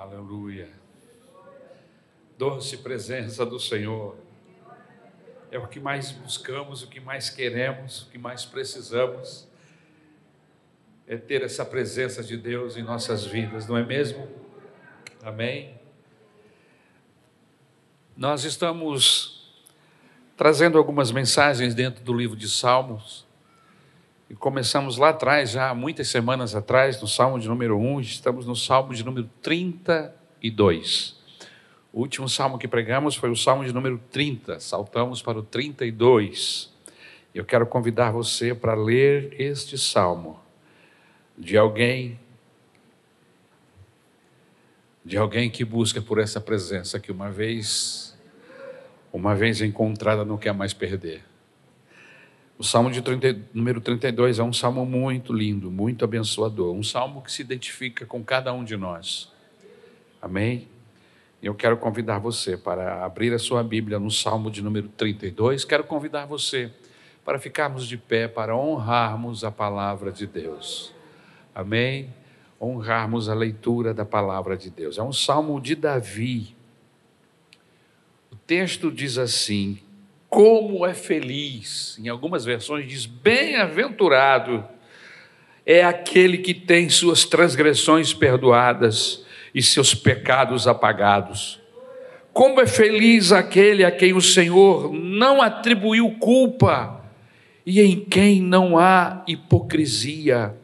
Aleluia. Doce presença do Senhor. É o que mais buscamos, o que mais queremos, o que mais precisamos. É ter essa presença de Deus em nossas vidas, não é mesmo? Amém? Nós estamos trazendo algumas mensagens dentro do livro de Salmos. E começamos lá atrás, já há muitas semanas atrás, no Salmo de número 1, estamos no Salmo de número 32. O último salmo que pregamos foi o Salmo de número 30, saltamos para o 32. Eu quero convidar você para ler este salmo de alguém de alguém que busca por essa presença que uma vez uma vez encontrada não quer mais perder. O Salmo de 30, número 32 é um salmo muito lindo, muito abençoador, um salmo que se identifica com cada um de nós. Amém? Eu quero convidar você para abrir a sua Bíblia no Salmo de número 32. Quero convidar você para ficarmos de pé, para honrarmos a palavra de Deus. Amém? Honrarmos a leitura da palavra de Deus. É um salmo de Davi. O texto diz assim: como é feliz. Em algumas versões diz: bem-aventurado é aquele que tem suas transgressões perdoadas e seus pecados apagados. Como é feliz aquele a quem o Senhor não atribuiu culpa e em quem não há hipocrisia.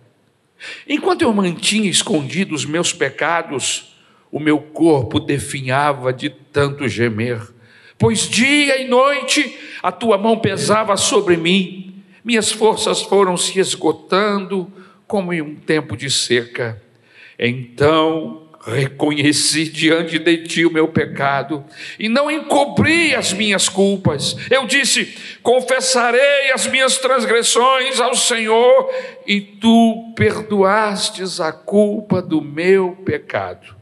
Enquanto eu mantinha escondidos os meus pecados, o meu corpo definhava de tanto gemer pois dia e noite a tua mão pesava sobre mim, minhas forças foram se esgotando como em um tempo de seca. Então reconheci diante de ti o meu pecado e não encobri as minhas culpas. Eu disse: confessarei as minhas transgressões ao Senhor, e tu perdoastes a culpa do meu pecado.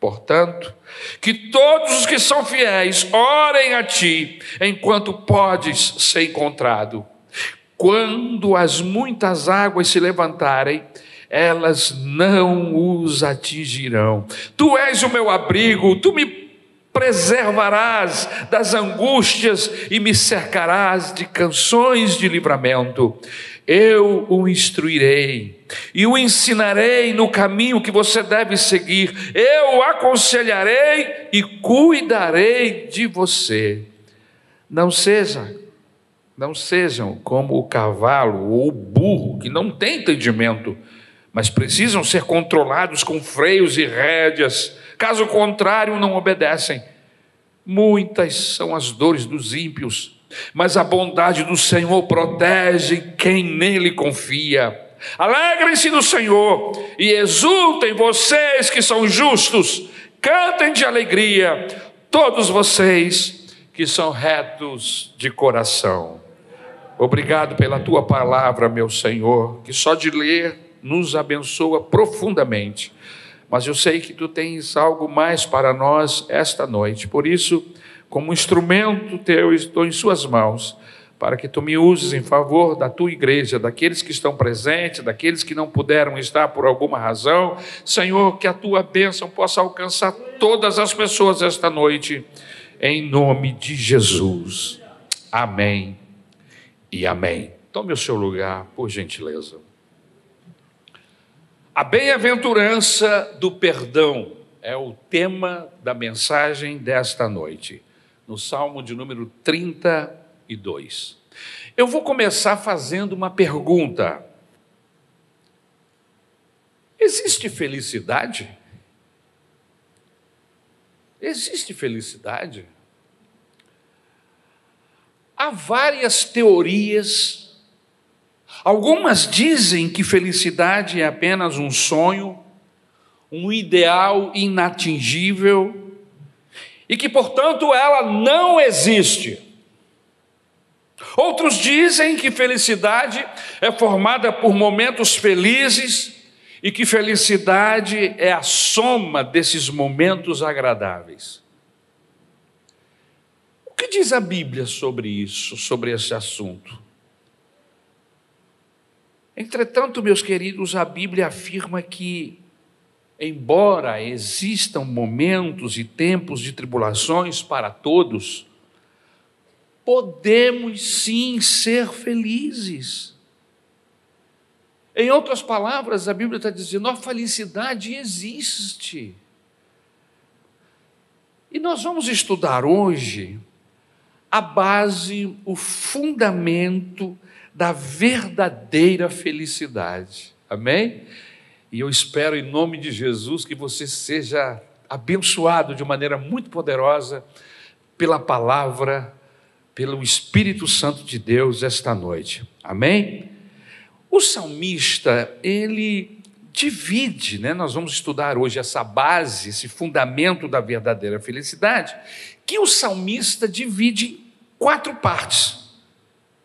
Portanto, que todos os que são fiéis orem a ti enquanto podes ser encontrado. Quando as muitas águas se levantarem, elas não os atingirão. Tu és o meu abrigo, tu me preservarás das angústias e me cercarás de canções de livramento. Eu o instruirei e o ensinarei no caminho que você deve seguir. Eu o aconselharei e cuidarei de você. Não seja, não sejam como o cavalo ou o burro que não tem entendimento, mas precisam ser controlados com freios e rédeas. Caso contrário, não obedecem. Muitas são as dores dos ímpios mas a bondade do Senhor protege quem nele confia. Alegrem-se no Senhor e exultem vocês que são justos, cantem de alegria, todos vocês que são retos de coração. Obrigado pela tua palavra, meu Senhor, que só de ler nos abençoa profundamente. Mas eu sei que tu tens algo mais para nós esta noite, por isso como instrumento teu, estou em Suas mãos, para que tu me uses em favor da tua igreja, daqueles que estão presentes, daqueles que não puderam estar por alguma razão. Senhor, que a tua bênção possa alcançar todas as pessoas esta noite, em nome de Jesus. Amém e amém. Tome o seu lugar, por gentileza. A bem-aventurança do perdão é o tema da mensagem desta noite no Salmo de número 32. Eu vou começar fazendo uma pergunta. Existe felicidade? Existe felicidade? Há várias teorias. Algumas dizem que felicidade é apenas um sonho, um ideal inatingível e que, portanto, ela não existe. Outros dizem que felicidade é formada por momentos felizes e que felicidade é a soma desses momentos agradáveis. O que diz a Bíblia sobre isso, sobre esse assunto? Entretanto, meus queridos, a Bíblia afirma que embora existam momentos e tempos de tribulações para todos, podemos sim ser felizes. Em outras palavras, a Bíblia está dizendo: a felicidade existe. E nós vamos estudar hoje a base, o fundamento da verdadeira felicidade. Amém? E eu espero, em nome de Jesus, que você seja abençoado de maneira muito poderosa pela palavra pelo Espírito Santo de Deus esta noite. Amém? O salmista, ele divide, né? Nós vamos estudar hoje essa base, esse fundamento da verdadeira felicidade, que o salmista divide em quatro partes.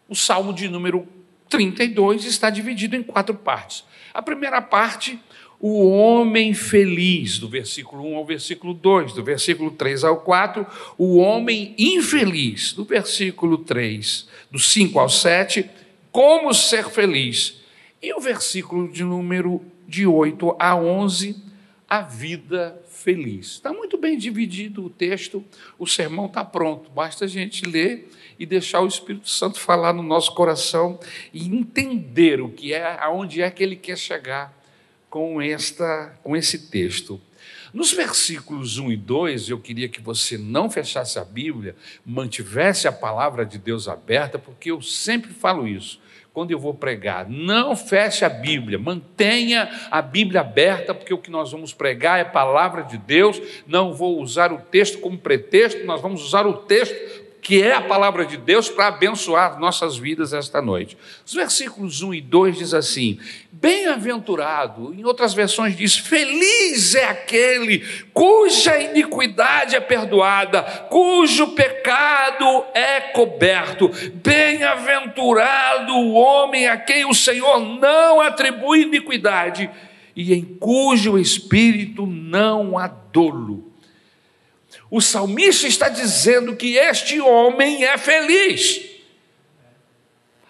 O salmo de número 32 está dividido em quatro partes. A primeira parte o homem feliz, do versículo 1 ao versículo 2, do versículo 3 ao 4, o homem infeliz, do versículo 3, do 5 ao 7, como ser feliz. E o versículo de número de 8 a 11, a vida feliz. Está muito bem dividido o texto, o sermão está pronto, basta a gente ler e deixar o Espírito Santo falar no nosso coração e entender o que é, aonde é que ele quer chegar com, esta, com esse texto. Nos versículos 1 e 2, eu queria que você não fechasse a Bíblia, mantivesse a palavra de Deus aberta, porque eu sempre falo isso quando eu vou pregar. Não feche a Bíblia, mantenha a Bíblia aberta, porque o que nós vamos pregar é a palavra de Deus. Não vou usar o texto como pretexto, nós vamos usar o texto que é a palavra de Deus para abençoar nossas vidas esta noite. Os versículos 1 e 2 diz assim: Bem-aventurado, em outras versões diz: Feliz é aquele cuja iniquidade é perdoada, cujo pecado é coberto. Bem-aventurado o homem a quem o Senhor não atribui iniquidade e em cujo espírito não há dolo o salmista está dizendo que este homem é feliz.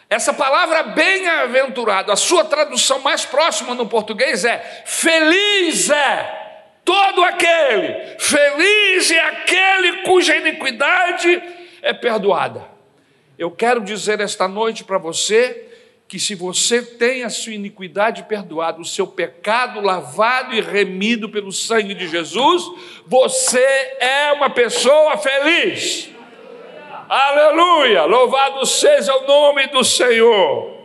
Essa palavra bem-aventurado, a sua tradução mais próxima no português é feliz é todo aquele, feliz é aquele cuja iniquidade é perdoada. Eu quero dizer esta noite para você que se você tem a sua iniquidade perdoada, o seu pecado lavado e remido pelo sangue de Jesus, você é uma pessoa feliz. Aleluia! Louvado seja o nome do Senhor.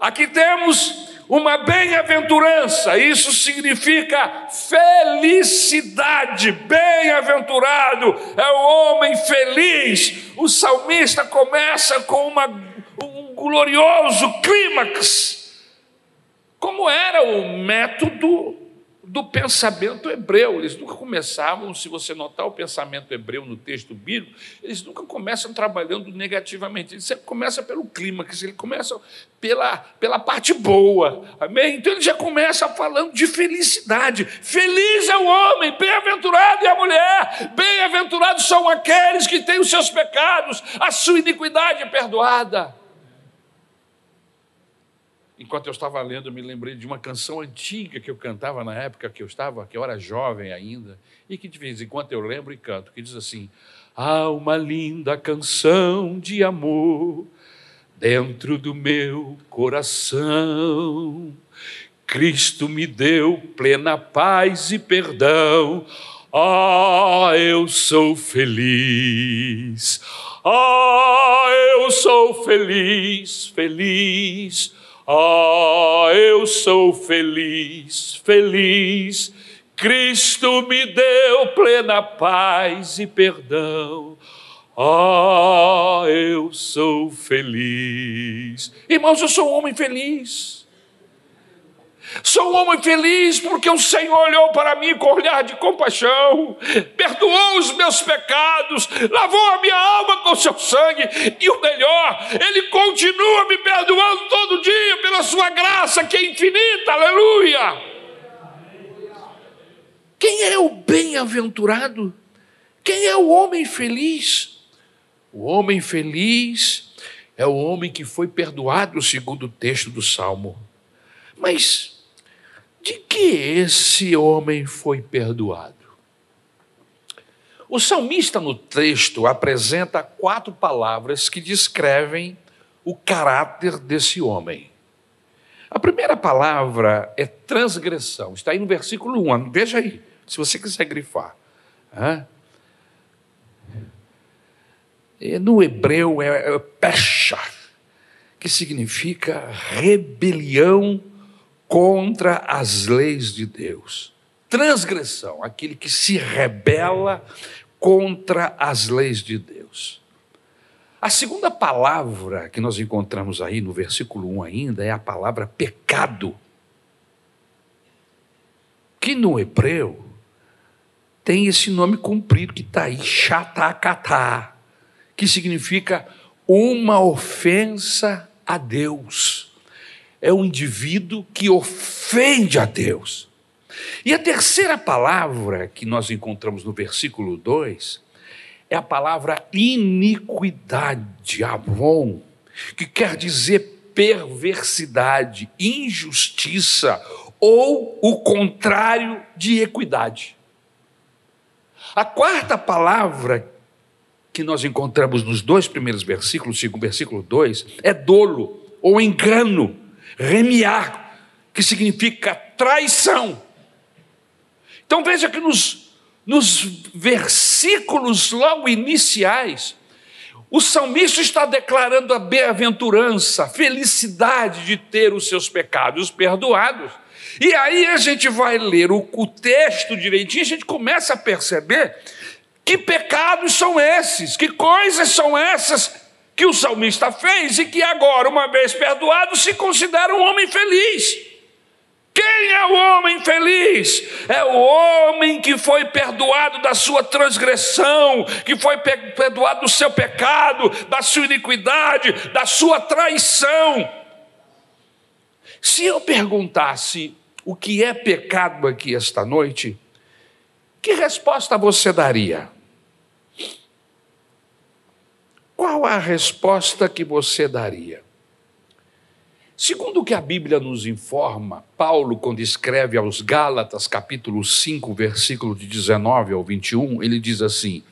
Aqui temos uma bem-aventurança, isso significa felicidade. Bem-aventurado é o homem feliz. O salmista começa com uma glorioso clímax, como era o método do pensamento hebreu. Eles nunca começavam, se você notar o pensamento hebreu no texto bíblico, eles nunca começam trabalhando negativamente. Ele sempre começa pelo clímax, ele começa pela, pela parte boa. Amém? Então ele já começa falando de felicidade. Feliz é o homem, bem-aventurado é a mulher, bem-aventurados são aqueles que têm os seus pecados, a sua iniquidade perdoada. Enquanto eu estava lendo, eu me lembrei de uma canção antiga que eu cantava na época que eu estava, que eu era jovem ainda, e que de vez em quando eu lembro e canto, que diz assim: Há uma linda canção de amor dentro do meu coração. Cristo me deu plena paz e perdão. Ah, eu sou feliz. Ah, eu sou feliz, feliz ah, eu sou feliz, feliz. Cristo me deu plena paz e perdão. Ah, eu sou feliz. Irmãos, eu sou um homem feliz. Sou um homem feliz porque o Senhor olhou para mim com olhar de compaixão, perdoou os meus pecados, lavou a minha alma com seu sangue e o melhor, Ele continua me perdoando todo dia pela sua graça que é infinita, aleluia. Quem é o bem-aventurado? Quem é o homem feliz? O homem feliz é o homem que foi perdoado, segundo o texto do Salmo. Mas de que esse homem foi perdoado? O salmista no texto apresenta quatro palavras que descrevem o caráter desse homem. A primeira palavra é transgressão, está aí no versículo 1, veja aí, se você quiser grifar. No hebreu é, é pecha, que significa rebelião contra as leis de Deus. Transgressão, aquele que se rebela contra as leis de Deus. A segunda palavra que nós encontramos aí no versículo 1 ainda é a palavra pecado. Que no hebreu tem esse nome comprido que está aí, chatakatá, que significa uma ofensa a Deus. É um indivíduo que ofende a Deus. E a terceira palavra que nós encontramos no versículo 2 é a palavra iniquidade, avon, que quer dizer perversidade, injustiça ou o contrário de equidade. A quarta palavra que nós encontramos nos dois primeiros versículos, segundo versículo 2, é dolo ou engano, remiar, que significa traição. Então veja que nos, nos versículos logo iniciais, o salmista está declarando a bem-aventurança, a felicidade de ter os seus pecados perdoados. E aí a gente vai ler o, o texto direitinho, a gente começa a perceber que pecados são esses, que coisas são essas que o salmista fez e que agora, uma vez perdoado, se considera um homem feliz. Quem é o homem feliz? É o homem que foi perdoado da sua transgressão, que foi perdoado do seu pecado, da sua iniquidade, da sua traição. Se eu perguntasse o que é pecado aqui esta noite, que resposta você daria? Qual a resposta que você daria? Segundo o que a Bíblia nos informa, Paulo, quando escreve aos Gálatas, capítulo 5, versículo de 19 ao 21, ele diz assim: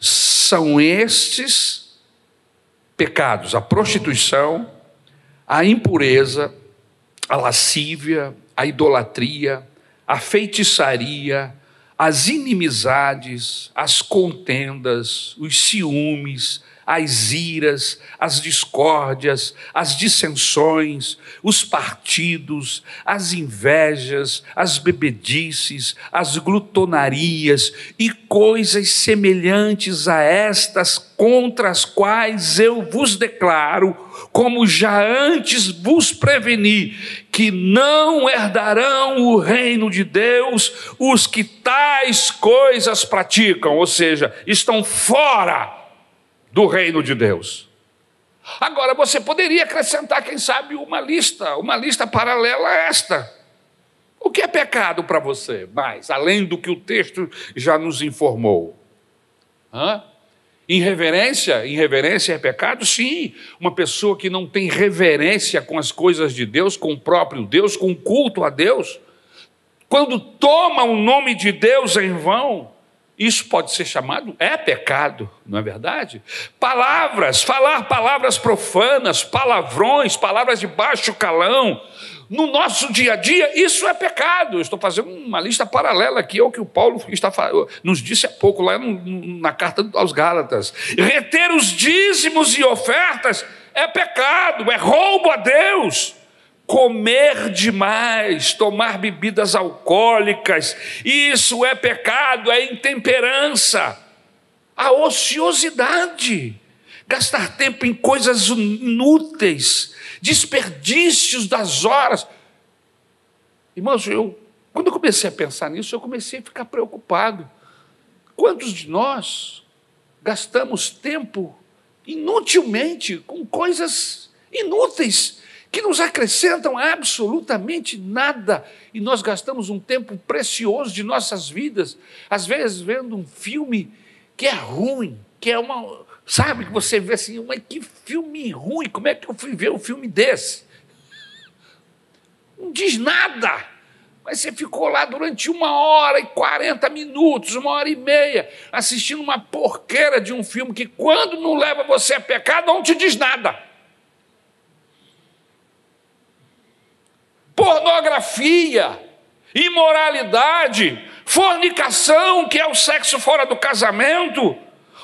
são estes pecados, a prostituição, a impureza, a lascívia, a idolatria, a feitiçaria, as inimizades, as contendas, os ciúmes, as iras, as discórdias, as dissensões, os partidos, as invejas, as bebedices, as glutonarias e coisas semelhantes a estas contra as quais eu vos declaro, como já antes vos preveni, que não herdarão o reino de Deus os que tais coisas praticam, ou seja, estão fora do reino de Deus. Agora você poderia acrescentar, quem sabe, uma lista, uma lista paralela a esta. O que é pecado para você? Mais, além do que o texto já nos informou. Hã? Irreverência? Irreverência é pecado? Sim. Uma pessoa que não tem reverência com as coisas de Deus, com o próprio Deus, com o culto a Deus, quando toma o nome de Deus em vão, isso pode ser chamado, é pecado, não é verdade? Palavras, falar palavras profanas, palavrões, palavras de baixo calão, no nosso dia a dia, isso é pecado. Eu estou fazendo uma lista paralela aqui ao que o Paulo está, nos disse há pouco, lá na carta aos Gálatas. Reter os dízimos e ofertas é pecado, é roubo a Deus comer demais, tomar bebidas alcoólicas, isso é pecado, é intemperança, a ociosidade, gastar tempo em coisas inúteis, desperdícios das horas. Irmãos, eu, quando eu comecei a pensar nisso, eu comecei a ficar preocupado. Quantos de nós gastamos tempo inutilmente com coisas inúteis? Que nos acrescentam absolutamente nada e nós gastamos um tempo precioso de nossas vidas, às vezes vendo um filme que é ruim, que é uma. Sabe, que você vê assim, mas que filme ruim, como é que eu fui ver um filme desse? Não diz nada, Mas você ficou lá durante uma hora e quarenta minutos, uma hora e meia, assistindo uma porqueira de um filme que, quando não leva você a pecado, não te diz nada. Pornografia, imoralidade, fornicação, que é o sexo fora do casamento,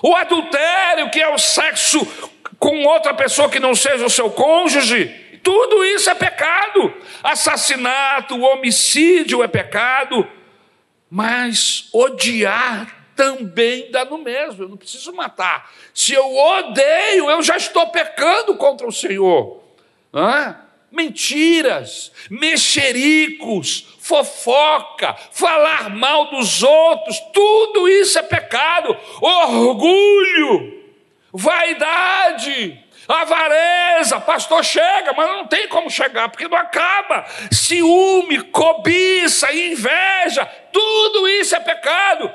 o adultério, que é o sexo com outra pessoa que não seja o seu cônjuge tudo isso é pecado. Assassinato, homicídio é pecado. Mas odiar também dá no mesmo. Eu não preciso matar. Se eu odeio, eu já estou pecando contra o Senhor. É? Mentiras, mexericos, fofoca, falar mal dos outros, tudo isso é pecado. Orgulho, vaidade, Avareza, pastor chega, mas não tem como chegar, porque não acaba. Ciúme, cobiça, inveja, tudo isso é pecado.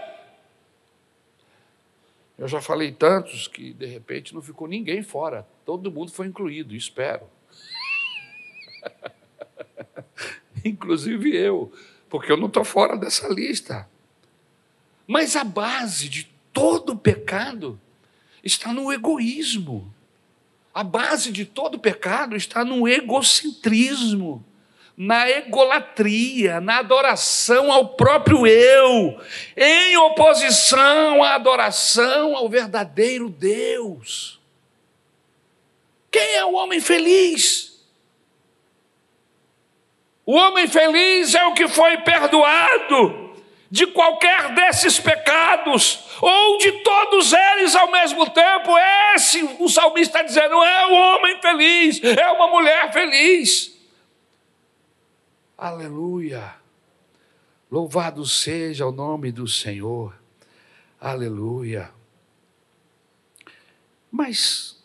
Eu já falei tantos que de repente não ficou ninguém fora, todo mundo foi incluído, espero. Inclusive eu, porque eu não estou fora dessa lista. Mas a base de todo pecado está no egoísmo. A base de todo pecado está no egocentrismo, na egolatria, na adoração ao próprio eu, em oposição à adoração ao verdadeiro Deus. Quem é o homem feliz? O homem feliz é o que foi perdoado de qualquer desses pecados, ou de todos eles ao mesmo tempo. Esse, o salmista está dizendo, é um homem feliz, é uma mulher feliz. Aleluia. Louvado seja o nome do Senhor. Aleluia. Mas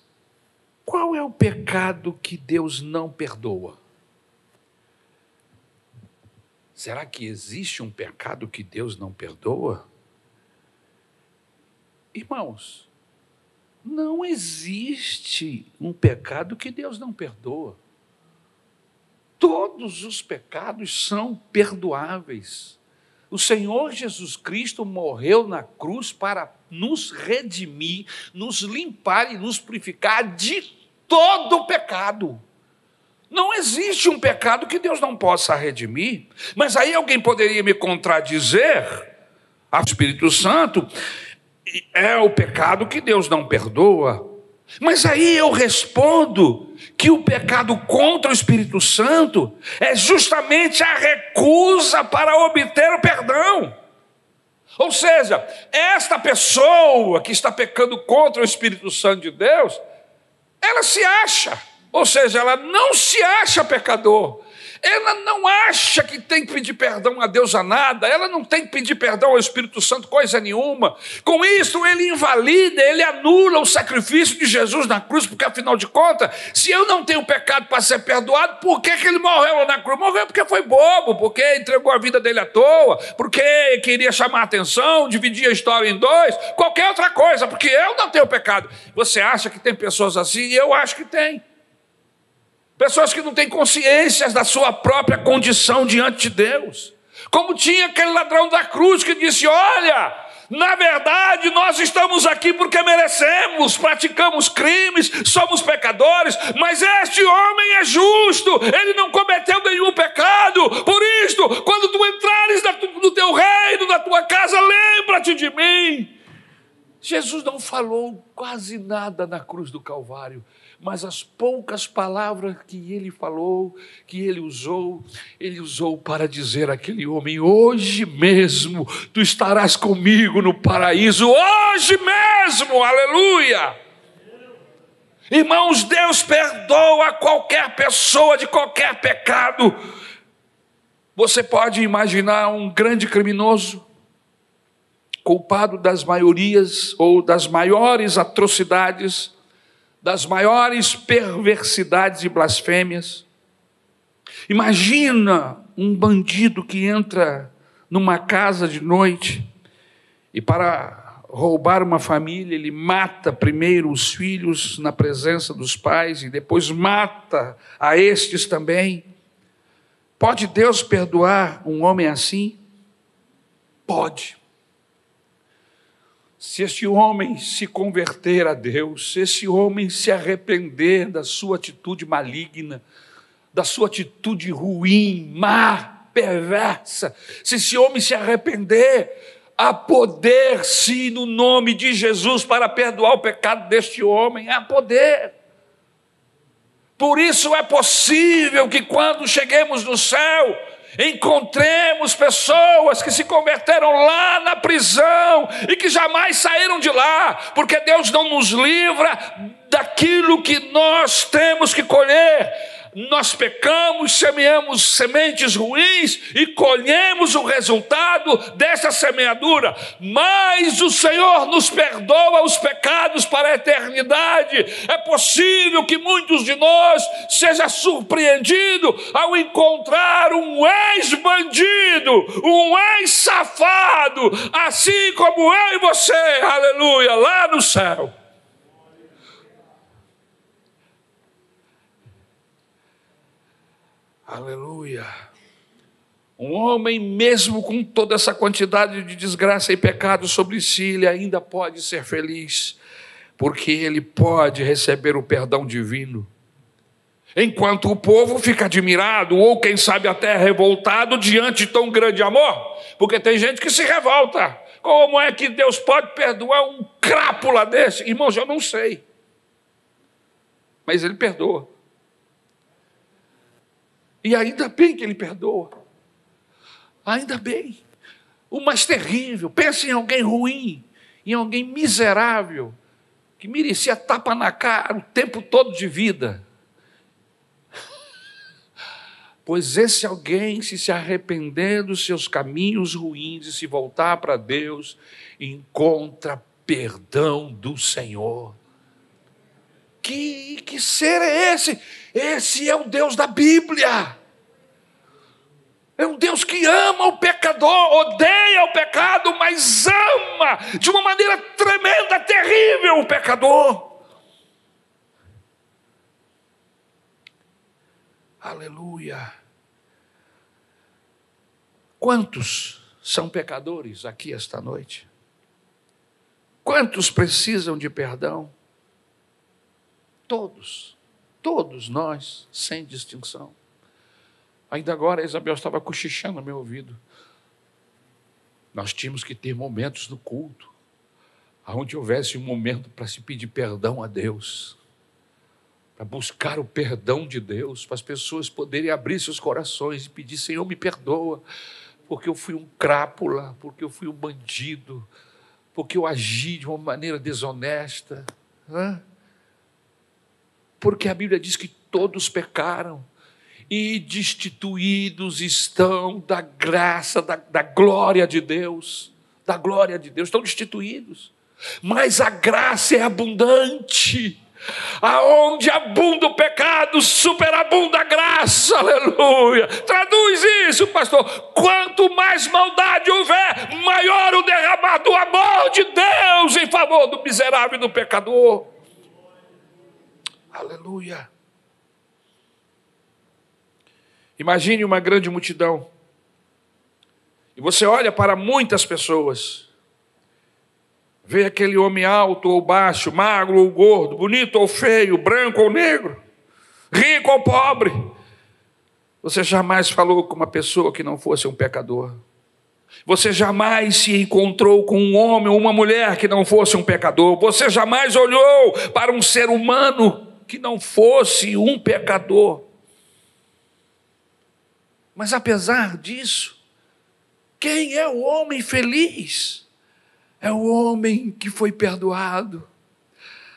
qual é o pecado que Deus não perdoa? Será que existe um pecado que Deus não perdoa? Irmãos, não existe um pecado que Deus não perdoa. Todos os pecados são perdoáveis. O Senhor Jesus Cristo morreu na cruz para nos redimir, nos limpar e nos purificar de todo pecado. Não existe um pecado que Deus não possa redimir. Mas aí alguém poderia me contradizer, a Espírito Santo, é o pecado que Deus não perdoa. Mas aí eu respondo que o pecado contra o Espírito Santo é justamente a recusa para obter o perdão. Ou seja, esta pessoa que está pecando contra o Espírito Santo de Deus, ela se acha ou seja, ela não se acha pecador, ela não acha que tem que pedir perdão a Deus a nada, ela não tem que pedir perdão ao Espírito Santo coisa nenhuma. Com isso, ele invalida, ele anula o sacrifício de Jesus na cruz, porque afinal de contas, se eu não tenho pecado para ser perdoado, por que, que ele morreu na cruz? Morreu porque foi bobo, porque entregou a vida dele à toa, porque queria chamar a atenção, dividir a história em dois, qualquer outra coisa, porque eu não tenho pecado. Você acha que tem pessoas assim? Eu acho que tem. Pessoas que não têm consciência da sua própria condição diante de Deus. Como tinha aquele ladrão da cruz que disse: Olha, na verdade nós estamos aqui porque merecemos, praticamos crimes, somos pecadores, mas este homem é justo, ele não cometeu nenhum pecado. Por isto, quando tu entrares no teu reino, na tua casa, lembra-te de mim. Jesus não falou quase nada na cruz do Calvário mas as poucas palavras que ele falou, que ele usou, ele usou para dizer àquele homem: hoje mesmo tu estarás comigo no paraíso, hoje mesmo, aleluia. Irmãos, Deus perdoa qualquer pessoa de qualquer pecado. Você pode imaginar um grande criminoso, culpado das maiorias ou das maiores atrocidades, das maiores perversidades e blasfêmias. Imagina um bandido que entra numa casa de noite e para roubar uma família, ele mata primeiro os filhos na presença dos pais e depois mata a estes também. Pode Deus perdoar um homem assim? Pode. Se esse homem se converter a Deus, se esse homem se arrepender da sua atitude maligna, da sua atitude ruim, má, perversa, se esse homem se arrepender, há poder sim no nome de Jesus para perdoar o pecado deste homem, há poder. Por isso é possível que quando cheguemos no céu, encontremos pessoas que se converteram lá na prisão e que jamais saíram de lá, porque Deus não nos livra daquilo que nós temos que colher nós pecamos, semeamos sementes ruins e colhemos o resultado dessa semeadura, mas o Senhor nos perdoa os pecados para a eternidade. É possível que muitos de nós seja surpreendido ao encontrar um ex-bandido, um ex-safado, assim como eu e você, aleluia, lá no céu. Aleluia. Um homem, mesmo com toda essa quantidade de desgraça e pecado sobre si, ele ainda pode ser feliz, porque ele pode receber o perdão divino. Enquanto o povo fica admirado, ou quem sabe até revoltado diante de tão grande amor, porque tem gente que se revolta. Como é que Deus pode perdoar um crápula desse? Irmãos, eu não sei. Mas Ele perdoa. E ainda bem que ele perdoa. Ainda bem. O mais terrível, pense em alguém ruim, em alguém miserável, que merecia tapa na cara o tempo todo de vida. Pois esse alguém, se se arrepender dos seus caminhos ruins e se voltar para Deus, encontra perdão do Senhor. Que, que ser é esse? Esse é o Deus da Bíblia. É um Deus que ama o pecador, odeia o pecado, mas ama de uma maneira tremenda, terrível o pecador. Aleluia. Quantos são pecadores aqui esta noite? Quantos precisam de perdão? Todos. Todos nós, sem distinção. Ainda agora Isabel estava cochichando no meu ouvido. Nós tínhamos que ter momentos no culto, onde houvesse um momento para se pedir perdão a Deus, para buscar o perdão de Deus, para as pessoas poderem abrir seus corações e pedir: Senhor, me perdoa, porque eu fui um crápula, porque eu fui um bandido, porque eu agi de uma maneira desonesta. Hã? Porque a Bíblia diz que todos pecaram e destituídos estão da graça, da, da glória de Deus. Da glória de Deus, estão destituídos. Mas a graça é abundante. Aonde abunda o pecado, superabunda a graça, aleluia. Traduz isso, pastor. Quanto mais maldade houver, maior o derramar do amor de Deus em favor do miserável e do pecador. Aleluia. Imagine uma grande multidão. E você olha para muitas pessoas. Vê aquele homem alto ou baixo, magro ou gordo, bonito ou feio, branco ou negro, rico ou pobre. Você jamais falou com uma pessoa que não fosse um pecador. Você jamais se encontrou com um homem ou uma mulher que não fosse um pecador. Você jamais olhou para um ser humano que não fosse um pecador. Mas apesar disso, quem é o homem feliz? É o homem que foi perdoado.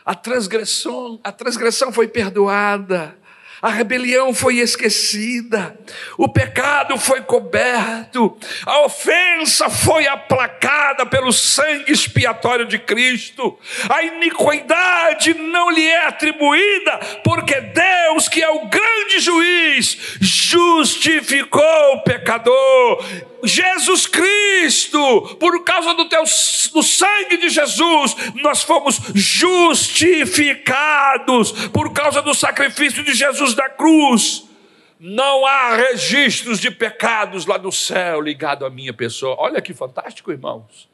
A transgressão, a transgressão foi perdoada a rebelião foi esquecida, o pecado foi coberto, a ofensa foi aplacada pelo sangue expiatório de Cristo, a iniquidade não lhe é atribuída, porque Deus, que é o grande juiz, justificou o pecador Jesus Cristo, por causa do, teu, do sangue de Jesus, nós fomos justificados, por causa do sacrifício de Jesus da cruz. não há registros de pecados lá no céu ligado à minha pessoa. Olha que fantástico, irmãos.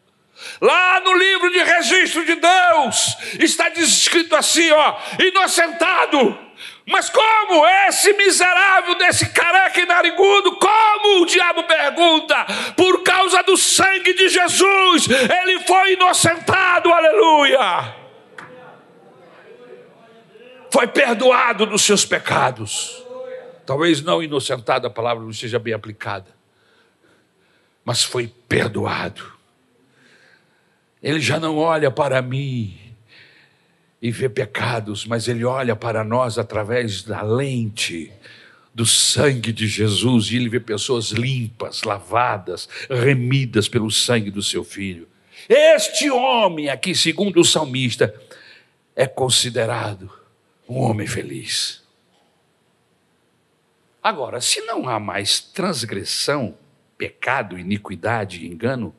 Lá no livro de registro de Deus está descrito assim, ó, inocentado. Mas como esse miserável desse careca e narigudo, como o diabo pergunta, por causa do sangue de Jesus, ele foi inocentado, aleluia. Foi perdoado dos seus pecados. Talvez não inocentado, a palavra não seja bem aplicada, mas foi perdoado. Ele já não olha para mim e vê pecados, mas ele olha para nós através da lente do sangue de Jesus e ele vê pessoas limpas, lavadas, remidas pelo sangue do seu filho. Este homem aqui, segundo o salmista, é considerado um homem feliz. Agora, se não há mais transgressão, pecado, iniquidade engano,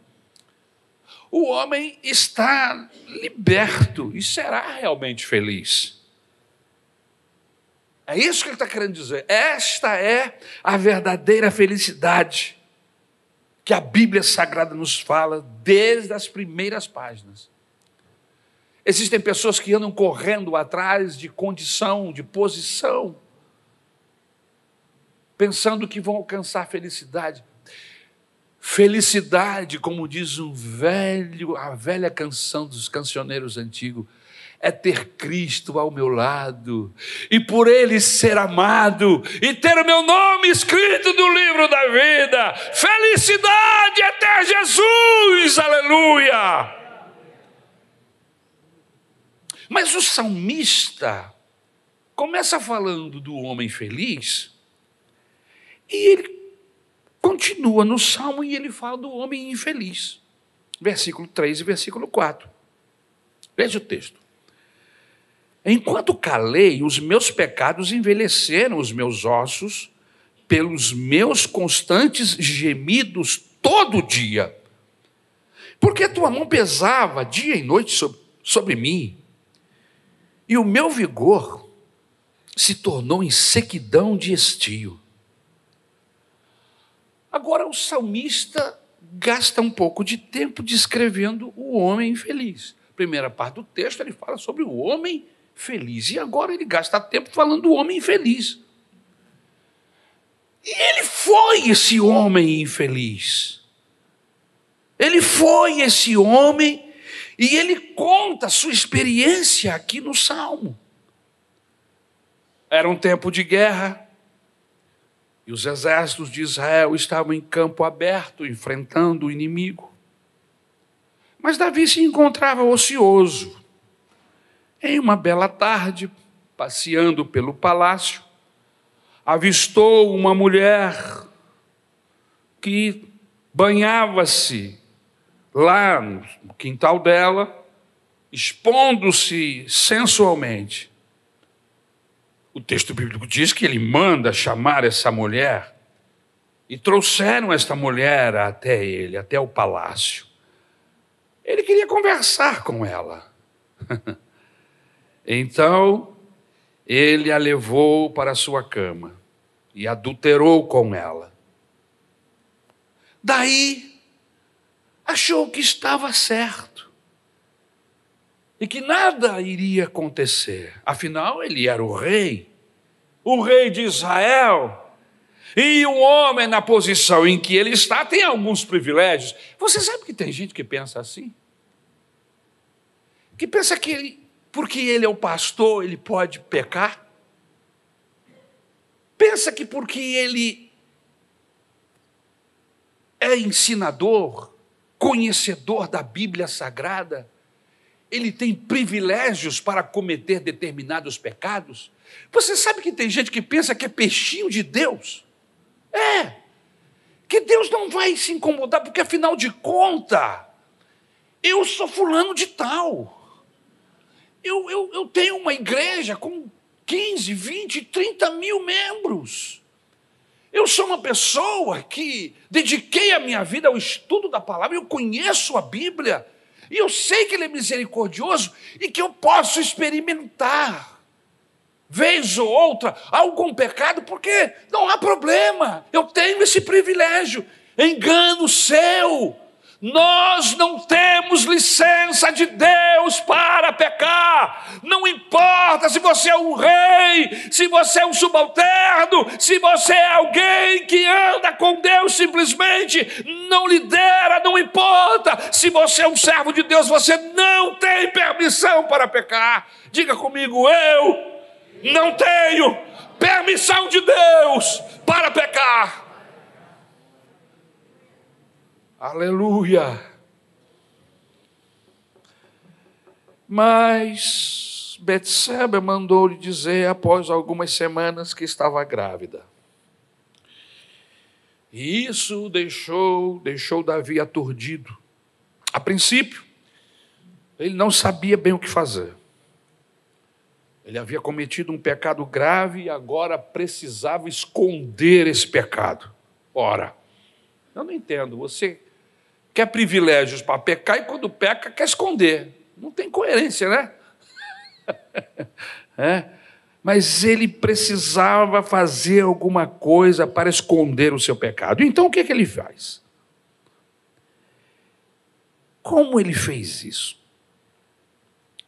o homem está liberto e será realmente feliz. É isso que ele está querendo dizer. Esta é a verdadeira felicidade que a Bíblia Sagrada nos fala desde as primeiras páginas. Existem pessoas que andam correndo atrás de condição, de posição, pensando que vão alcançar felicidade. Felicidade, como diz um velho, a velha canção dos cancioneiros antigos, é ter Cristo ao meu lado e por Ele ser amado e ter o meu nome escrito no livro da vida. Felicidade é ter Jesus, aleluia. Mas o salmista começa falando do homem feliz e ele continua no salmo e ele fala do homem infeliz. Versículo 3 e versículo 4. Veja o texto. Enquanto calei, os meus pecados envelheceram os meus ossos pelos meus constantes gemidos todo dia. Porque tua mão pesava dia e noite sobre, sobre mim, e o meu vigor se tornou em sequidão de estio. Agora, o salmista gasta um pouco de tempo descrevendo o homem feliz. Primeira parte do texto, ele fala sobre o homem feliz. E agora ele gasta tempo falando do homem infeliz. E ele foi esse homem infeliz. Ele foi esse homem e ele conta a sua experiência aqui no Salmo. Era um tempo de guerra, e os exércitos de Israel estavam em campo aberto, enfrentando o inimigo. Mas Davi se encontrava ocioso. Em uma bela tarde, passeando pelo palácio, avistou uma mulher que banhava-se lá no quintal dela, expondo-se sensualmente. O texto bíblico diz que ele manda chamar essa mulher e trouxeram esta mulher até ele, até o palácio. Ele queria conversar com ela. então, ele a levou para a sua cama e adulterou com ela. Daí, achou que estava certo e que nada iria acontecer. Afinal, ele era o rei, o rei de Israel. E um homem na posição em que ele está tem alguns privilégios. Você sabe que tem gente que pensa assim? Que pensa que ele, porque ele é o pastor, ele pode pecar? Pensa que porque ele é ensinador, conhecedor da Bíblia Sagrada, ele tem privilégios para cometer determinados pecados. Você sabe que tem gente que pensa que é peixinho de Deus? É. Que Deus não vai se incomodar, porque afinal de contas, eu sou fulano de tal. Eu, eu, eu tenho uma igreja com 15, 20, 30 mil membros. Eu sou uma pessoa que dediquei a minha vida ao estudo da palavra, eu conheço a Bíblia. E eu sei que Ele é misericordioso e que eu posso experimentar vez ou outra, algum pecado, porque não há problema, eu tenho esse privilégio. Engano seu. Nós não temos licença de Deus para pecar. Não importa se você é um rei, se você é um subalterno, se você é alguém que anda com Deus simplesmente, não lidera, não importa. Se você é um servo de Deus, você não tem permissão para pecar. Diga comigo, eu não tenho permissão de Deus para pecar. Aleluia. Mas Betseba mandou-lhe dizer após algumas semanas que estava grávida. E isso deixou, deixou Davi aturdido. A princípio, ele não sabia bem o que fazer. Ele havia cometido um pecado grave e agora precisava esconder esse pecado. Ora, eu não entendo. Você quer privilégios para pecar e quando peca quer esconder. Não tem coerência, né? é. Mas ele precisava fazer alguma coisa para esconder o seu pecado. Então o que, é que ele faz? Como ele fez isso?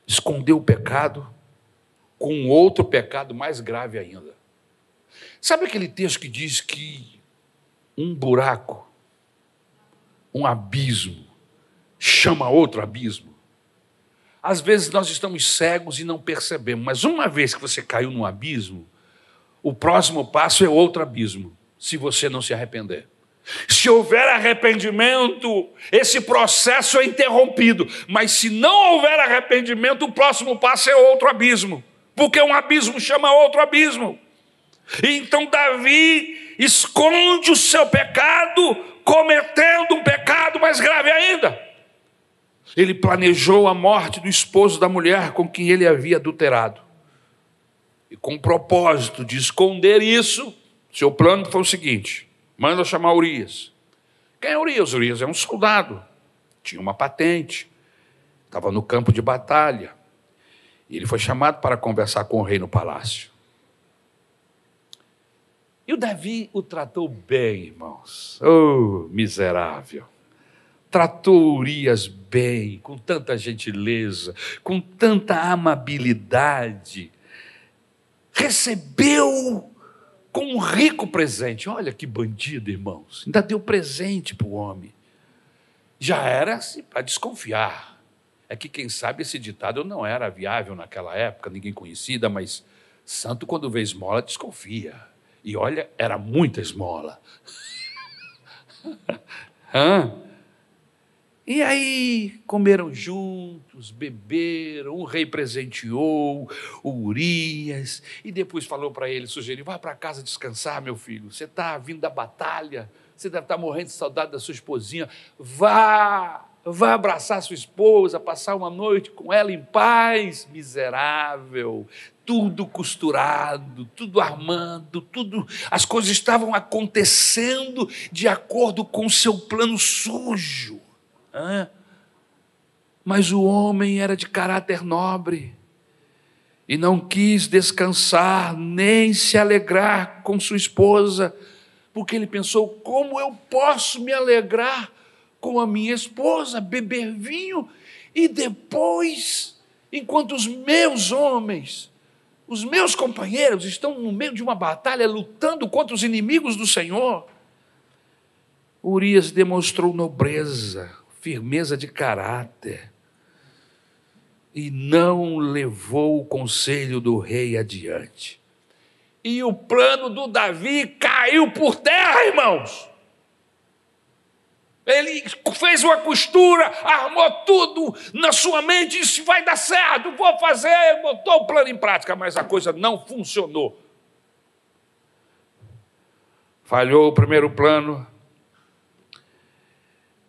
Escondeu o pecado com outro pecado mais grave ainda. Sabe aquele texto que diz que um buraco um abismo chama outro abismo. Às vezes nós estamos cegos e não percebemos, mas uma vez que você caiu num abismo, o próximo passo é outro abismo, se você não se arrepender. Se houver arrependimento, esse processo é interrompido, mas se não houver arrependimento, o próximo passo é outro abismo, porque um abismo chama outro abismo. Então Davi esconde o seu pecado cometendo um pecado mais grave ainda. Ele planejou a morte do esposo da mulher com quem ele havia adulterado. E com o propósito de esconder isso, seu plano foi o seguinte: manda chamar Urias. Quem é Urias? Urias é um soldado, tinha uma patente, estava no campo de batalha. E ele foi chamado para conversar com o rei no palácio. E o Davi o tratou bem, irmãos. Oh, miserável. Tratou Urias bem, com tanta gentileza, com tanta amabilidade. Recebeu com um rico presente. Olha que bandido, irmãos. Ainda deu presente para o homem. Já era para desconfiar. É que, quem sabe, esse ditado não era viável naquela época, ninguém conhecida, mas santo, quando vê esmola, desconfia. E olha, era muita esmola. Hã? E aí comeram juntos, beberam, o rei presenteou o Urias e depois falou para ele, sugeriu, vá para casa descansar, meu filho, você está vindo da batalha, você deve estar tá morrendo de saudade da sua esposinha, vá, vá abraçar sua esposa, passar uma noite com ela em paz, miserável, tudo costurado, tudo armando, tudo, as coisas estavam acontecendo de acordo com o seu plano sujo. Mas o homem era de caráter nobre e não quis descansar nem se alegrar com sua esposa, porque ele pensou: como eu posso me alegrar com a minha esposa, beber vinho e depois, enquanto os meus homens os meus companheiros estão no meio de uma batalha lutando contra os inimigos do Senhor. Urias demonstrou nobreza, firmeza de caráter e não levou o conselho do rei adiante. E o plano do Davi caiu por terra, irmãos. Ele fez uma costura, armou tudo na sua mente, disse: vai dar certo, vou fazer, botou o plano em prática, mas a coisa não funcionou. Falhou o primeiro plano,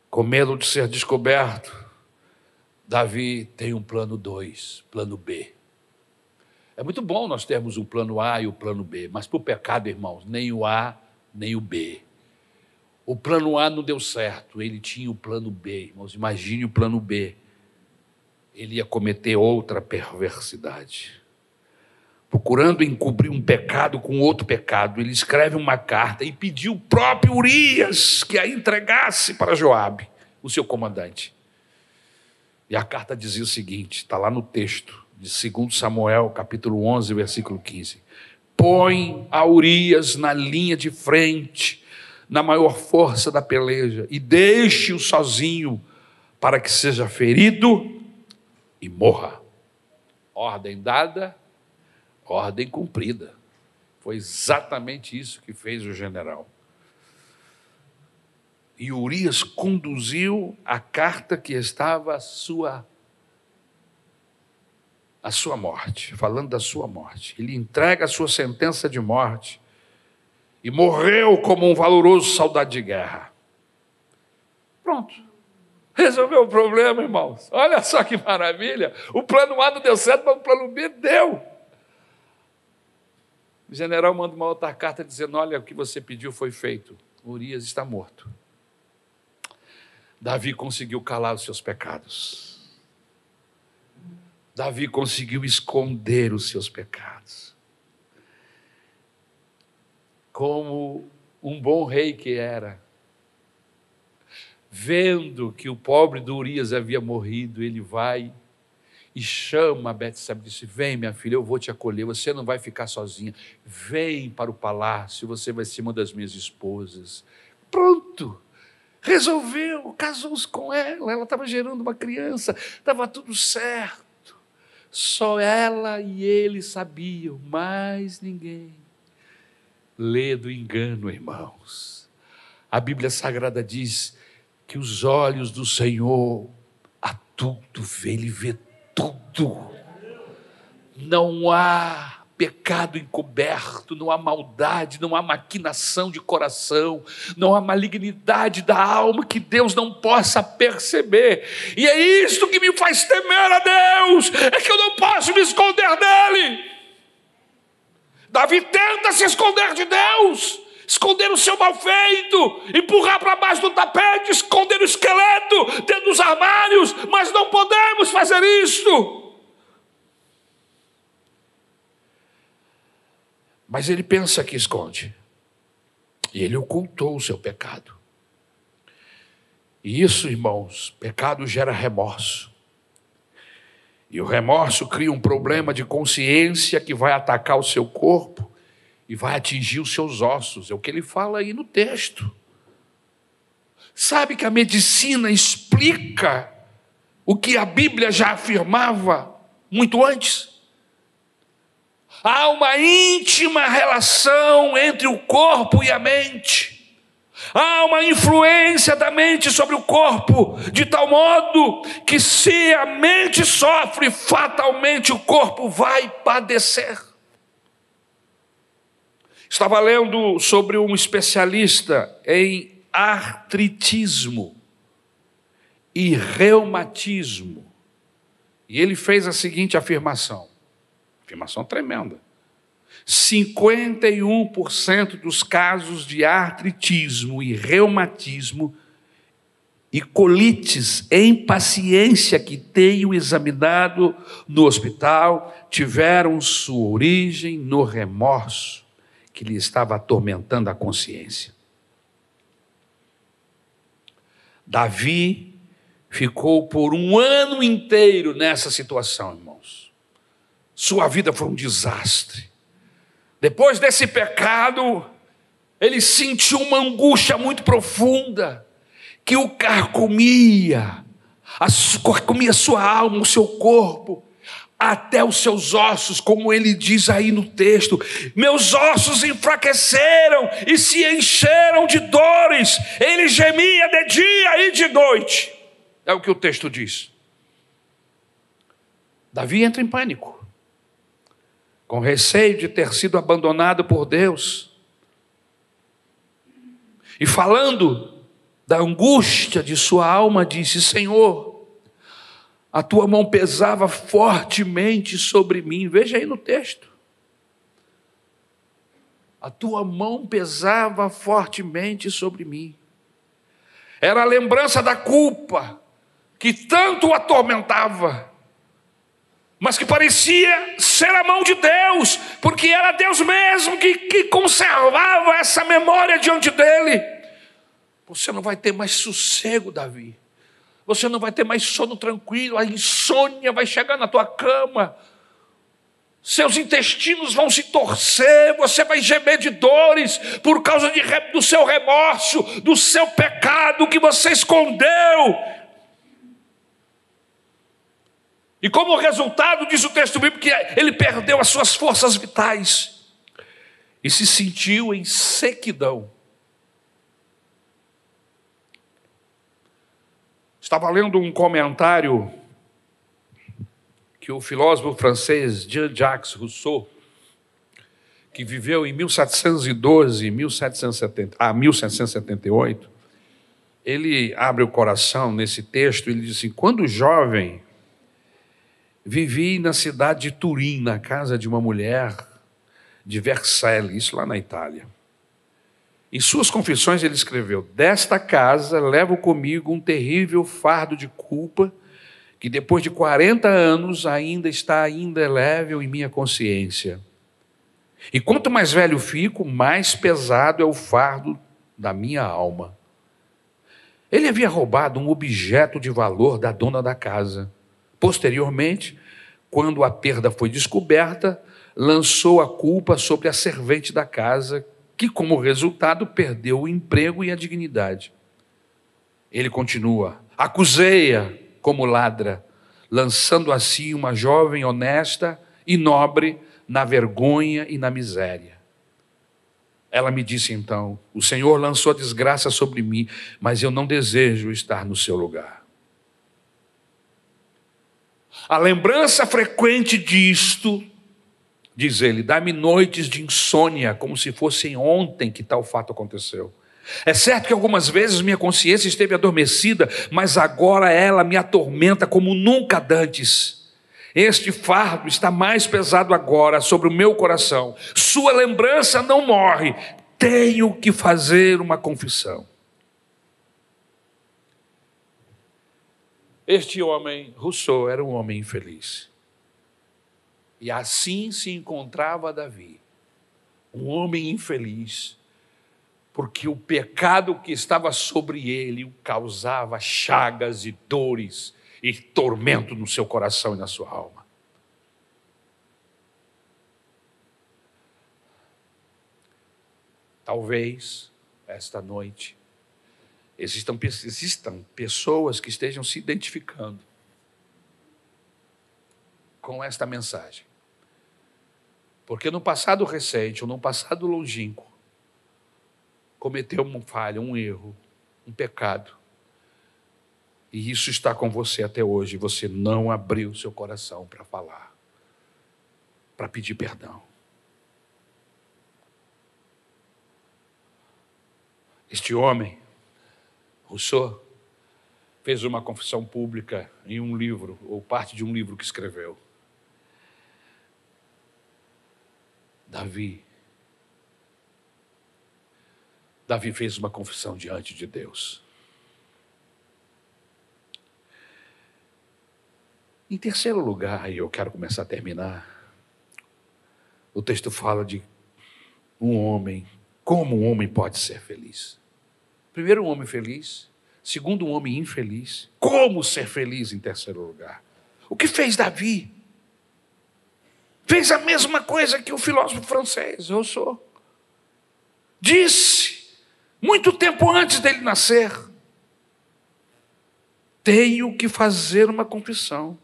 com medo de ser descoberto. Davi tem um plano 2, plano B. É muito bom nós termos um plano A e o plano B, mas para o pecado, irmãos, nem o A, nem o B. O plano A não deu certo, ele tinha o plano B. Irmãos, imagine o plano B. Ele ia cometer outra perversidade. procurando encobrir um pecado com outro pecado, ele escreve uma carta e pediu o próprio Urias que a entregasse para Joabe, o seu comandante. E a carta dizia o seguinte, está lá no texto de 2 Samuel, capítulo 11, versículo 15. Põe a Urias na linha de frente, na maior força da peleja, e deixe-o sozinho, para que seja ferido e morra. Ordem dada, ordem cumprida. Foi exatamente isso que fez o general. E Urias conduziu a carta que estava a sua a sua morte, falando da sua morte. Ele entrega a sua sentença de morte e morreu como um valoroso soldado de guerra. Pronto. Resolveu o problema, irmãos. Olha só que maravilha. O plano A não deu certo, mas o plano B deu. O general manda uma outra carta dizendo: Olha, o que você pediu foi feito. Urias está morto. Davi conseguiu calar os seus pecados. Davi conseguiu esconder os seus pecados. Como um bom rei que era, vendo que o pobre do Urias havia morrido, ele vai e chama a Betseba e disse: Vem, minha filha, eu vou te acolher, você não vai ficar sozinha. Vem para o palácio, você vai ser uma das minhas esposas. Pronto resolveu, casou-se com ela, ela estava gerando uma criança, estava tudo certo. Só ela e ele sabiam, mais ninguém. Lê do engano, irmãos. A Bíblia Sagrada diz que os olhos do Senhor a tudo vê, ele vê tudo. Não há pecado encoberto, não há maldade, não há maquinação de coração, não há malignidade da alma que Deus não possa perceber. E é isto que me faz temer a Deus, é que eu não posso me esconder dele. Davi tenta se esconder de Deus, esconder o seu mal feito, empurrar para baixo do tapete, esconder o esqueleto dentro dos armários, mas não podemos fazer isto. Mas ele pensa que esconde. E ele ocultou o seu pecado. E isso, irmãos, pecado gera remorso. E o remorso cria um problema de consciência que vai atacar o seu corpo e vai atingir os seus ossos. É o que ele fala aí no texto. Sabe que a medicina explica o que a Bíblia já afirmava muito antes? Há uma íntima relação entre o corpo e a mente. Há uma influência da mente sobre o corpo, de tal modo que se a mente sofre, fatalmente o corpo vai padecer. Estava lendo sobre um especialista em artritismo e reumatismo, e ele fez a seguinte afirmação: Afirmação tremenda. 51% dos casos de artritismo e reumatismo e colites em paciência que tenho examinado no hospital tiveram sua origem no remorso que lhe estava atormentando a consciência. Davi ficou por um ano inteiro nessa situação, irmãos sua vida foi um desastre. Depois desse pecado, ele sentiu uma angústia muito profunda que o carcomia, carcomia sua alma, o seu corpo, até os seus ossos, como ele diz aí no texto. Meus ossos enfraqueceram e se encheram de dores, ele gemia de dia e de noite. É o que o texto diz. Davi entra em pânico com receio de ter sido abandonado por Deus. E falando da angústia de sua alma, disse: Senhor, a tua mão pesava fortemente sobre mim. Veja aí no texto. A tua mão pesava fortemente sobre mim. Era a lembrança da culpa que tanto o atormentava mas que parecia ser a mão de Deus, porque era Deus mesmo que, que conservava essa memória diante dele. Você não vai ter mais sossego, Davi. Você não vai ter mais sono tranquilo, a insônia vai chegar na tua cama. Seus intestinos vão se torcer, você vai gemer de dores por causa de, do seu remorso, do seu pecado que você escondeu. E como resultado, diz o texto bíblico, que ele perdeu as suas forças vitais e se sentiu em sequidão. Estava lendo um comentário que o filósofo francês Jean-Jacques Rousseau, que viveu em 1712 1770, a 1778, ele abre o coração nesse texto, ele diz assim: quando jovem, Vivi na cidade de Turim, na casa de uma mulher de Versailles, isso lá na Itália. Em suas confissões ele escreveu: Desta casa levo comigo um terrível fardo de culpa que depois de 40 anos ainda está indelével em minha consciência. E quanto mais velho fico, mais pesado é o fardo da minha alma. Ele havia roubado um objeto de valor da dona da casa Posteriormente, quando a perda foi descoberta, lançou a culpa sobre a servente da casa, que, como resultado, perdeu o emprego e a dignidade. Ele continua: acusei-a como ladra, lançando assim uma jovem honesta e nobre na vergonha e na miséria. Ela me disse então: O Senhor lançou a desgraça sobre mim, mas eu não desejo estar no seu lugar. A lembrança frequente disto, diz ele, dá-me noites de insônia, como se fosse ontem que tal fato aconteceu. É certo que algumas vezes minha consciência esteve adormecida, mas agora ela me atormenta como nunca dantes. Este fardo está mais pesado agora sobre o meu coração. Sua lembrança não morre. Tenho que fazer uma confissão. Este homem, Rousseau, era um homem infeliz. E assim se encontrava Davi, um homem infeliz, porque o pecado que estava sobre ele o causava chagas e dores e tormento no seu coração e na sua alma. Talvez esta noite existam, existam pessoas que estejam se identificando com esta mensagem. Porque no passado recente, ou no passado longínquo, cometeu uma falha, um erro, um pecado. E isso está com você até hoje. Você não abriu seu coração para falar, para pedir perdão. Este homem Rousseau fez uma confissão pública em um livro, ou parte de um livro que escreveu. Davi. Davi fez uma confissão diante de Deus. Em terceiro lugar, e eu quero começar a terminar, o texto fala de um homem, como um homem pode ser feliz. Primeiro, um homem feliz. Segundo, um homem infeliz. Como ser feliz em terceiro lugar? O que fez Davi? Fez a mesma coisa que o filósofo francês, Rousseau. Disse, muito tempo antes dele nascer, tenho que fazer uma confissão.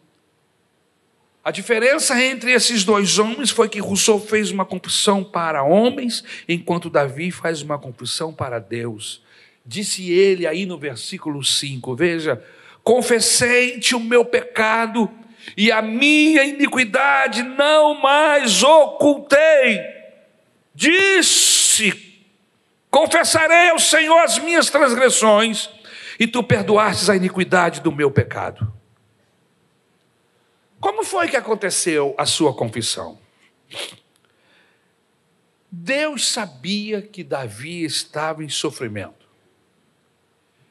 A diferença entre esses dois homens foi que Rousseau fez uma confissão para homens, enquanto Davi faz uma confissão para Deus. Disse ele aí no versículo 5, veja: confessei-te o meu pecado e a minha iniquidade não mais ocultei. Disse: confessarei ao Senhor as minhas transgressões e tu perdoastes a iniquidade do meu pecado. Como foi que aconteceu a sua confissão? Deus sabia que Davi estava em sofrimento.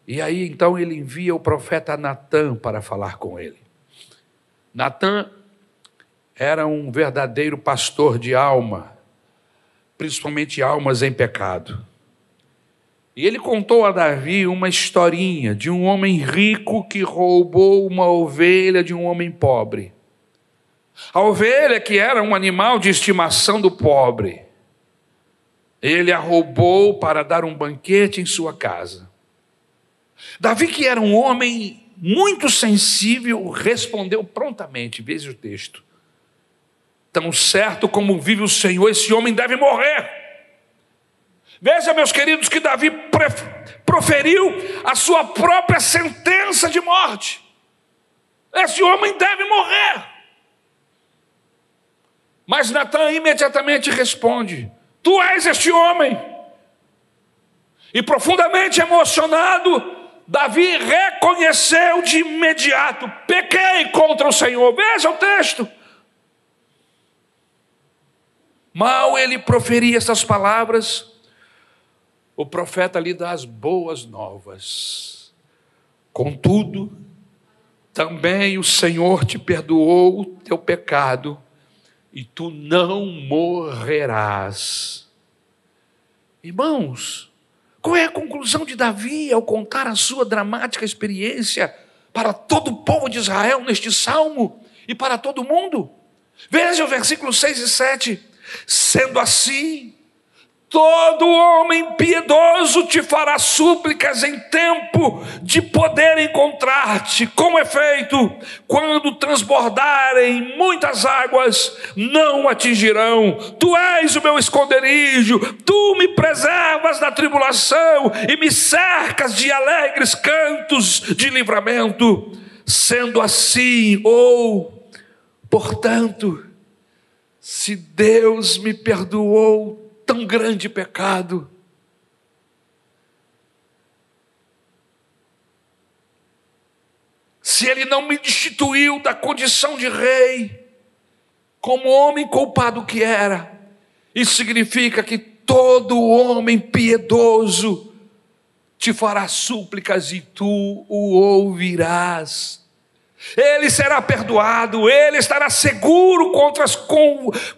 E aí então ele envia o profeta Natan para falar com ele. Natan era um verdadeiro pastor de alma, principalmente almas em pecado. E ele contou a Davi uma historinha de um homem rico que roubou uma ovelha de um homem pobre. A ovelha, que era um animal de estimação do pobre, ele a roubou para dar um banquete em sua casa. Davi, que era um homem muito sensível, respondeu prontamente, veja o texto: Tão certo como vive o Senhor, esse homem deve morrer. Veja, meus queridos, que Davi proferiu a sua própria sentença de morte. Esse homem deve morrer. Mas Natan imediatamente responde: Tu és este homem. E profundamente emocionado, Davi reconheceu de imediato: pequei contra o Senhor. Veja o texto. Mal ele proferia essas palavras, o profeta lhe dá as boas novas. Contudo, também o Senhor te perdoou o teu pecado e tu não morrerás. Irmãos, qual é a conclusão de Davi ao contar a sua dramática experiência para todo o povo de Israel neste salmo e para todo mundo? Veja o versículo 6 e 7. Sendo assim, Todo homem piedoso te fará súplicas em tempo de poder encontrar-te. Com efeito, quando transbordarem muitas águas, não atingirão. Tu és o meu esconderijo, tu me preservas da tribulação e me cercas de alegres cantos de livramento. Sendo assim, ou, portanto, se Deus me perdoou tão grande pecado. Se ele não me destituiu da condição de rei, como homem culpado que era, isso significa que todo homem piedoso te fará súplicas e tu o ouvirás ele será perdoado, ele estará seguro contra as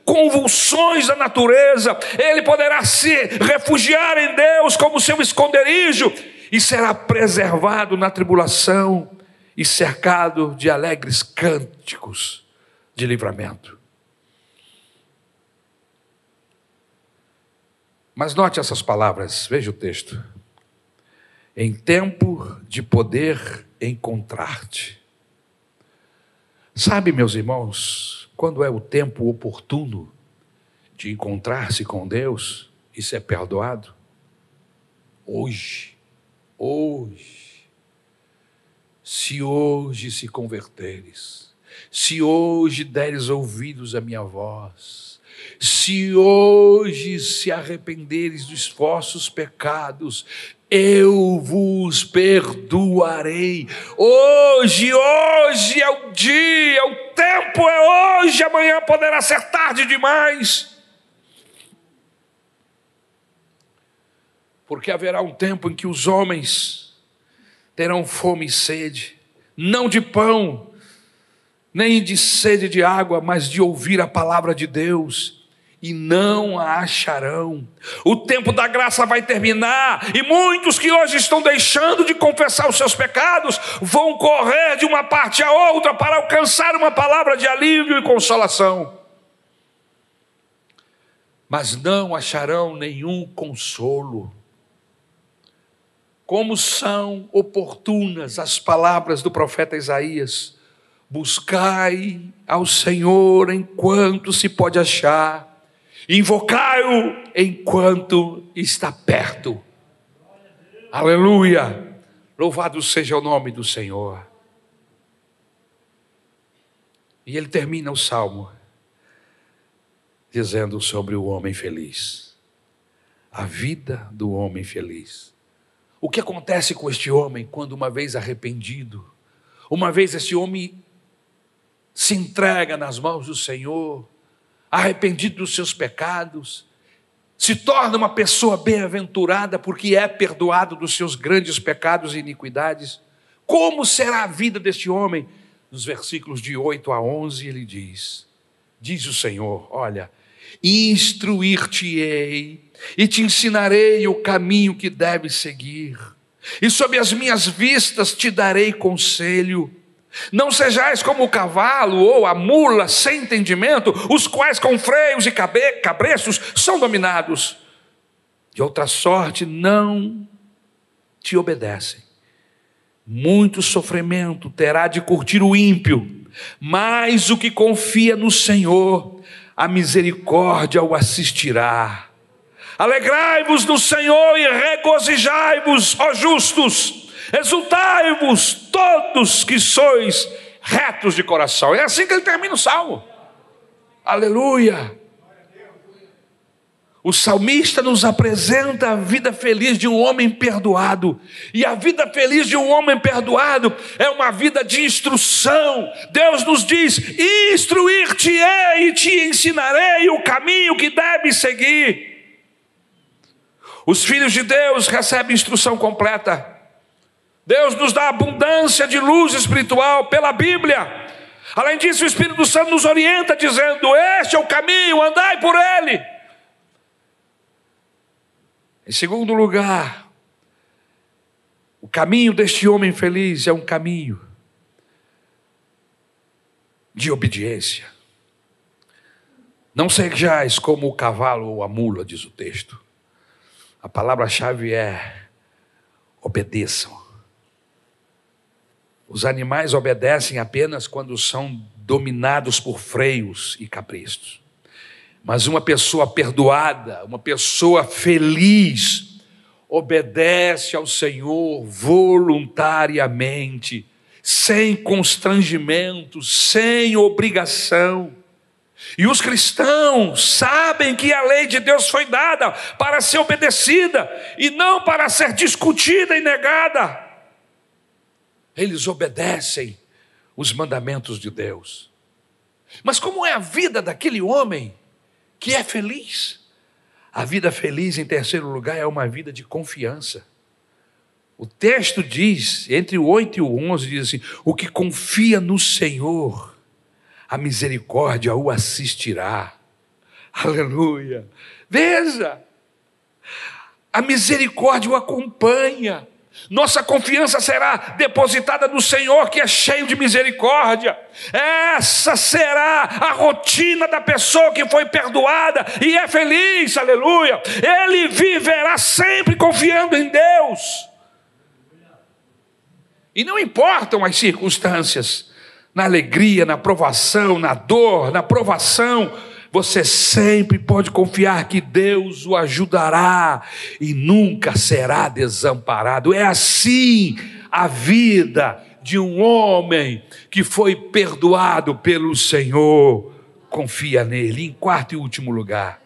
convulsões da natureza, ele poderá se refugiar em Deus como seu esconderijo e será preservado na tribulação e cercado de alegres cânticos de livramento. Mas note essas palavras, veja o texto. Em tempo de poder encontrar-te Sabe, meus irmãos, quando é o tempo oportuno de encontrar-se com Deus e ser perdoado? Hoje, hoje. Se hoje se converteres, se hoje deres ouvidos à minha voz, se hoje se arrependeres dos vossos pecados, eu vos perdoarei. Hoje, hoje é o dia, o tempo é hoje, amanhã poderá ser tarde demais. Porque haverá um tempo em que os homens terão fome e sede, não de pão, nem de sede de água, mas de ouvir a palavra de Deus e não a acharão. O tempo da graça vai terminar e muitos que hoje estão deixando de confessar os seus pecados vão correr de uma parte a outra para alcançar uma palavra de alívio e consolação. Mas não acharão nenhum consolo. Como são oportunas as palavras do profeta Isaías: Buscai ao Senhor enquanto se pode achar invocai-o enquanto está perto. Aleluia! Louvado seja o nome do Senhor. E ele termina o salmo dizendo sobre o homem feliz. A vida do homem feliz. O que acontece com este homem quando, uma vez arrependido, uma vez este homem se entrega nas mãos do Senhor, arrependido dos seus pecados, se torna uma pessoa bem-aventurada porque é perdoado dos seus grandes pecados e iniquidades. Como será a vida deste homem? Nos versículos de 8 a 11 ele diz: diz o Senhor: Olha, instruir-te-ei e te ensinarei o caminho que deves seguir, e sob as minhas vistas te darei conselho. Não sejais como o cavalo ou a mula sem entendimento, os quais com freios e cabreços são dominados. De outra sorte, não te obedecem. Muito sofrimento terá de curtir o ímpio, mas o que confia no Senhor, a misericórdia o assistirá. Alegrai-vos no Senhor e regozijai-vos, ó justos, exultai-vos todos que sois retos de coração. É assim que ele termina o salmo. Aleluia. O salmista nos apresenta a vida feliz de um homem perdoado. E a vida feliz de um homem perdoado é uma vida de instrução. Deus nos diz: Instruir-te-ei e te ensinarei o caminho que deve seguir. Os filhos de Deus recebem instrução completa. Deus nos dá abundância de luz espiritual pela Bíblia. Além disso, o Espírito Santo nos orienta, dizendo: Este é o caminho, andai por ele. Em segundo lugar, o caminho deste homem feliz é um caminho de obediência. Não sejais como o cavalo ou a mula, diz o texto. A palavra-chave é obedeçam. Os animais obedecem apenas quando são dominados por freios e caprichos. Mas uma pessoa perdoada, uma pessoa feliz, obedece ao Senhor voluntariamente, sem constrangimento, sem obrigação. E os cristãos sabem que a lei de Deus foi dada para ser obedecida e não para ser discutida e negada. Eles obedecem os mandamentos de Deus. Mas como é a vida daquele homem que é feliz. A vida feliz, em terceiro lugar, é uma vida de confiança. O texto diz, entre o 8 e o 11, diz assim: O que confia no Senhor, a misericórdia o assistirá. Aleluia. Veja, a misericórdia o acompanha. Nossa confiança será depositada no Senhor, que é cheio de misericórdia. Essa será a rotina da pessoa que foi perdoada e é feliz, aleluia. Ele viverá sempre confiando em Deus. E não importam as circunstâncias, na alegria, na provação, na dor, na provação, você sempre pode confiar que Deus o ajudará e nunca será desamparado. É assim a vida de um homem que foi perdoado pelo Senhor. Confia nele. Em quarto e último lugar,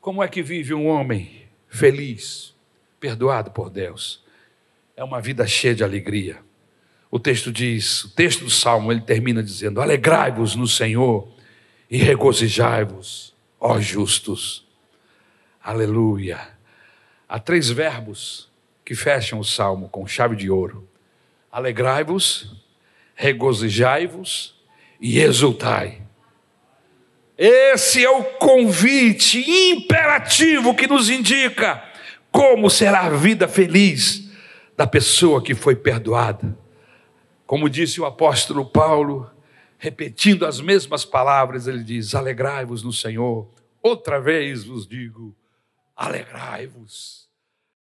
como é que vive um homem feliz, perdoado por Deus? É uma vida cheia de alegria. O texto diz, o texto do Salmo, ele termina dizendo: Alegrai-vos no Senhor e regozijai-vos, ó justos. Aleluia. Há três verbos que fecham o salmo com chave de ouro: alegrai-vos, regozijai-vos e exultai. Esse é o convite imperativo que nos indica como será a vida feliz da pessoa que foi perdoada. Como disse o apóstolo Paulo, repetindo as mesmas palavras, ele diz: Alegrai-vos no Senhor. Outra vez vos digo: alegrai-vos.